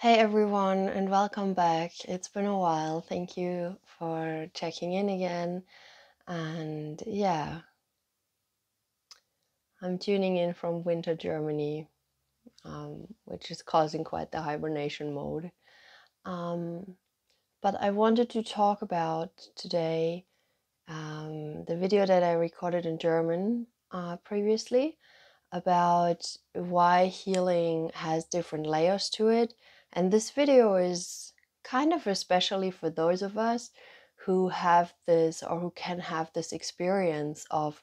Hey everyone, and welcome back. It's been a while. Thank you for checking in again. And yeah, I'm tuning in from winter Germany, um, which is causing quite the hibernation mode. Um, but I wanted to talk about today um, the video that I recorded in German uh, previously about why healing has different layers to it and this video is kind of especially for those of us who have this or who can have this experience of,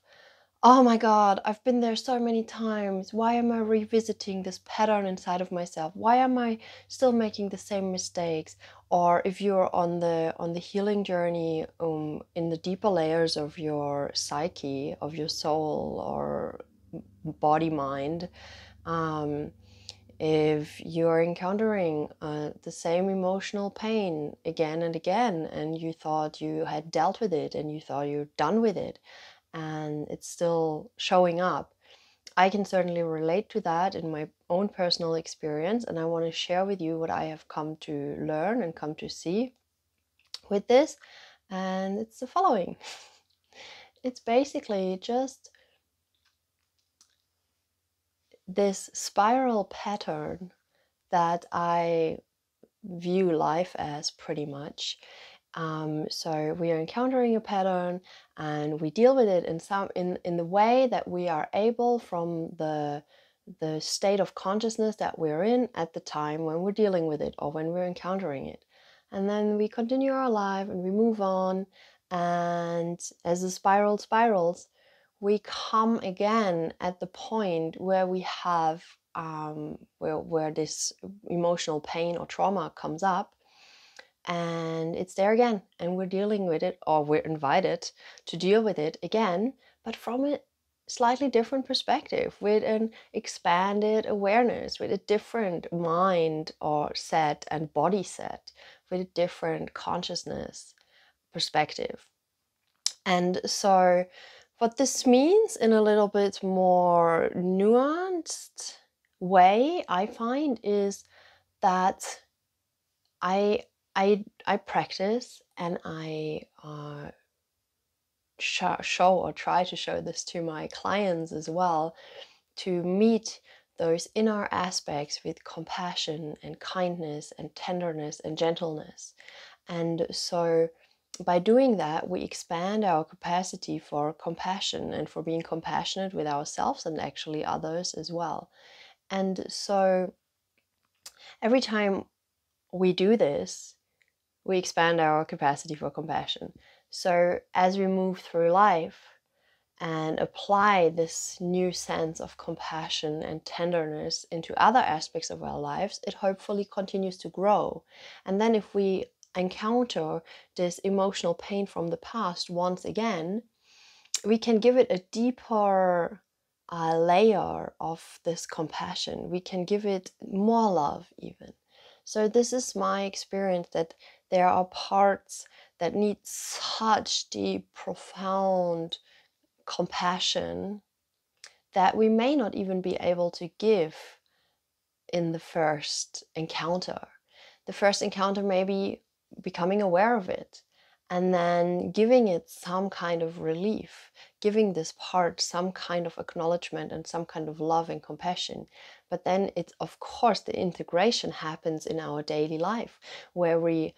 oh my God, I've been there so many times. Why am I revisiting this pattern inside of myself? Why am I still making the same mistakes? Or if you're on the on the healing journey um, in the deeper layers of your psyche, of your soul or body mind, um, if you're encountering uh, the same emotional pain again and again, and you thought you had dealt with it and you thought you're done with it, and it's still showing up, I can certainly relate to that in my own personal experience, and I want to share with you what I have come to learn and come to see with this. And it's the following it's basically just this spiral pattern that I view life as pretty much. Um, so we are encountering a pattern and we deal with it in some in, in the way that we are able from the the state of consciousness that we're in at the time when we're dealing with it or when we're encountering it. And then we continue our life and we move on. And as the spiral spirals, we come again at the point where we have um, where, where this emotional pain or trauma comes up and it's there again and we're dealing with it or we're invited to deal with it again but from a slightly different perspective with an expanded awareness with a different mind or set and body set with a different consciousness perspective. And so what this means in a little bit more nuanced way, I find, is that I I I practice and I uh, sh- show or try to show this to my clients as well to meet those inner aspects with compassion and kindness and tenderness and gentleness. And so by doing that, we expand our capacity for compassion and for being compassionate with ourselves and actually others as well. And so every time we do this, we expand our capacity for compassion. So as we move through life and apply this new sense of compassion and tenderness into other aspects of our lives, it hopefully continues to grow. And then if we encounter this emotional pain from the past once again, we can give it a deeper uh, layer of this compassion. We can give it more love, even. So, this is my experience that there are parts that need such deep, profound compassion that we may not even be able to give in the first encounter. The first encounter may be becoming aware of it and then giving it some kind of relief, giving this part some kind of acknowledgement and some kind of love and compassion. But then it's, of course, the integration happens in our daily life where we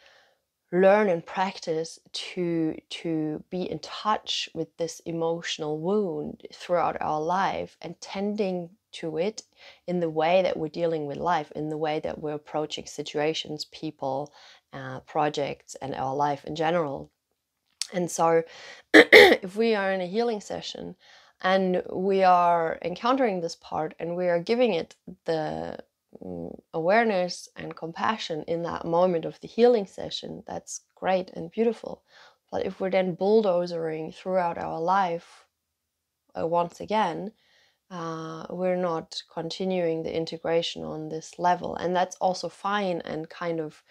learn and practice to to be in touch with this emotional wound throughout our life and tending to it in the way that we're dealing with life in the way that we're approaching situations people uh, projects and our life in general. And so, if we are in a healing session and we are encountering this part and we are giving it the um, awareness and compassion in that moment of the healing session, that's great and beautiful. But if we're then bulldozering throughout our life uh, once again, uh, we're not continuing the integration on this level. And that's also fine and kind of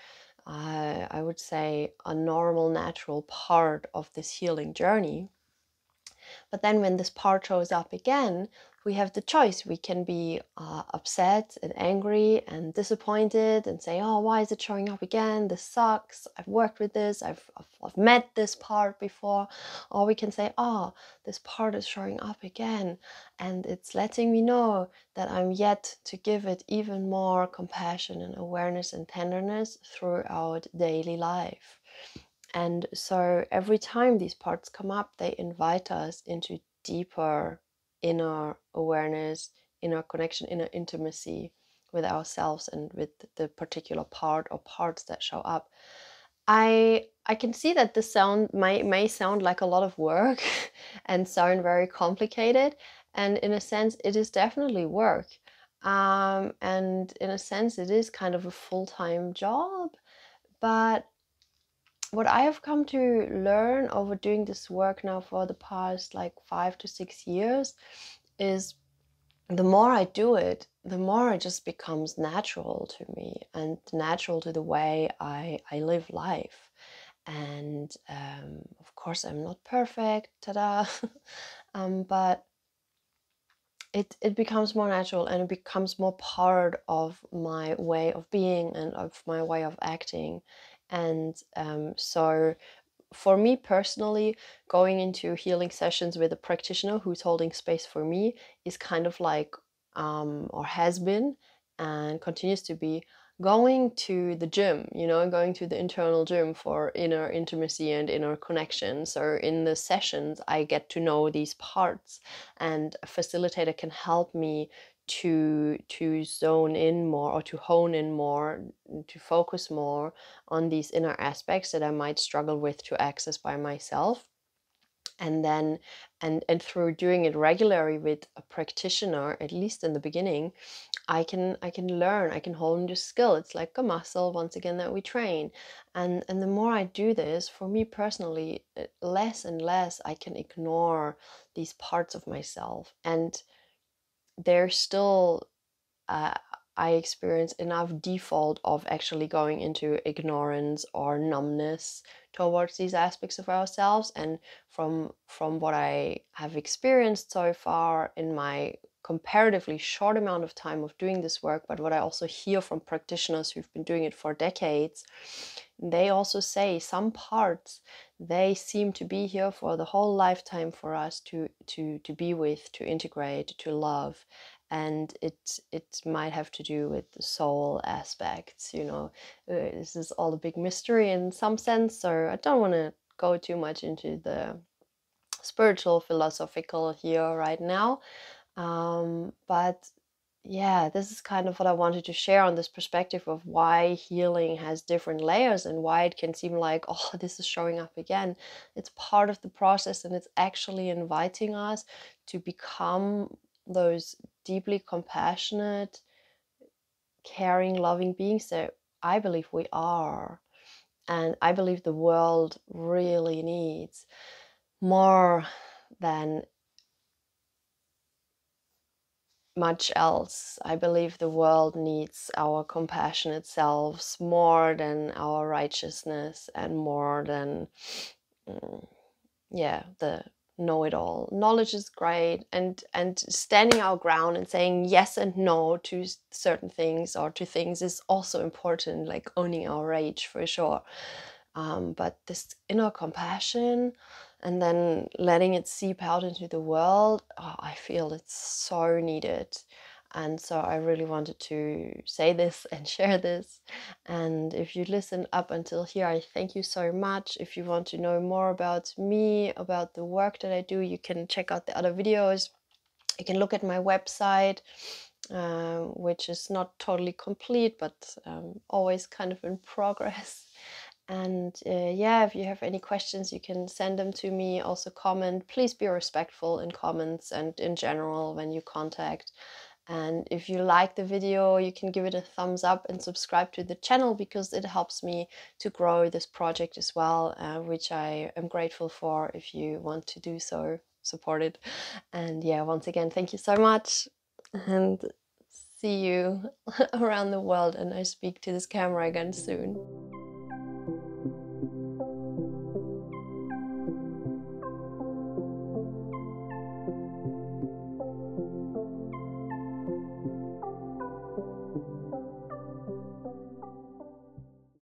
uh, I would say, a normal, natural part of this healing journey. But then when this part shows up again, we have the choice. We can be uh, upset and angry and disappointed and say, oh, why is it showing up again? This sucks. I've worked with this. I've, I've, I've met this part before. Or we can say, oh, this part is showing up again. And it's letting me know that I'm yet to give it even more compassion and awareness and tenderness throughout daily life. And so every time these parts come up, they invite us into deeper inner awareness, inner connection, inner intimacy with ourselves and with the particular part or parts that show up. I I can see that this sound may may sound like a lot of work and sound very complicated, and in a sense, it is definitely work. Um, and in a sense, it is kind of a full time job. But what I have come to learn over doing this work now for the past like five to six years is the more I do it, the more it just becomes natural to me and natural to the way I, I live life. And um, of course, I'm not perfect, ta um, but it, it becomes more natural and it becomes more part of my way of being and of my way of acting. And um, so, for me personally, going into healing sessions with a practitioner who's holding space for me is kind of like, um, or has been, and continues to be going to the gym, you know, going to the internal gym for inner intimacy and inner connection. So in the sessions, I get to know these parts, and a facilitator can help me to to zone in more or to hone in more to focus more on these inner aspects that i might struggle with to access by myself. And then and and through doing it regularly with a practitioner at least in the beginning i can i can learn i can hone the skill. It's like a muscle once again that we train. And and the more i do this for me personally uh, less and less i can ignore these parts of myself. And there's still uh, I experience enough default of actually going into ignorance or numbness towards these aspects of ourselves and from from what I have experienced so far in my comparatively short amount of time of doing this work but what I also hear from practitioners who've been doing it for decades they also say some parts they seem to be here for the whole lifetime for us to to to be with to integrate to love. And it it might have to do with the soul aspects you know. Uh, this is all a big mystery in some sense so i don't want to go too much into the spiritual philosophical here right now. Um, but yeah, this is kind of what I wanted to share on this perspective of why healing has different layers and why it can seem like, oh, this is showing up again. It's part of the process and it's actually inviting us to become those deeply compassionate, caring, loving beings that I believe we are. And I believe the world really needs more than much else. I believe the world needs our compassionate selves more than our righteousness and more than, mm, yeah, the know it all. Knowledge is great, and and standing our ground and saying yes and no to certain things or to things is also important. Like owning our rage for sure. Um, but this inner compassion and then letting it seep out into the world, oh, I feel it's so needed. And so I really wanted to say this and share this. And if you listen up until here, I thank you so much. If you want to know more about me, about the work that I do, you can check out the other videos. You can look at my website, uh, which is not totally complete, but um, always kind of in progress. And uh, yeah, if you have any questions, you can send them to me. Also, comment. Please be respectful in comments and in general when you contact. And if you like the video, you can give it a thumbs up and subscribe to the channel because it helps me to grow this project as well, uh, which I am grateful for if you want to do so, support it. And yeah, once again, thank you so much and see you around the world. And I speak to this camera again soon.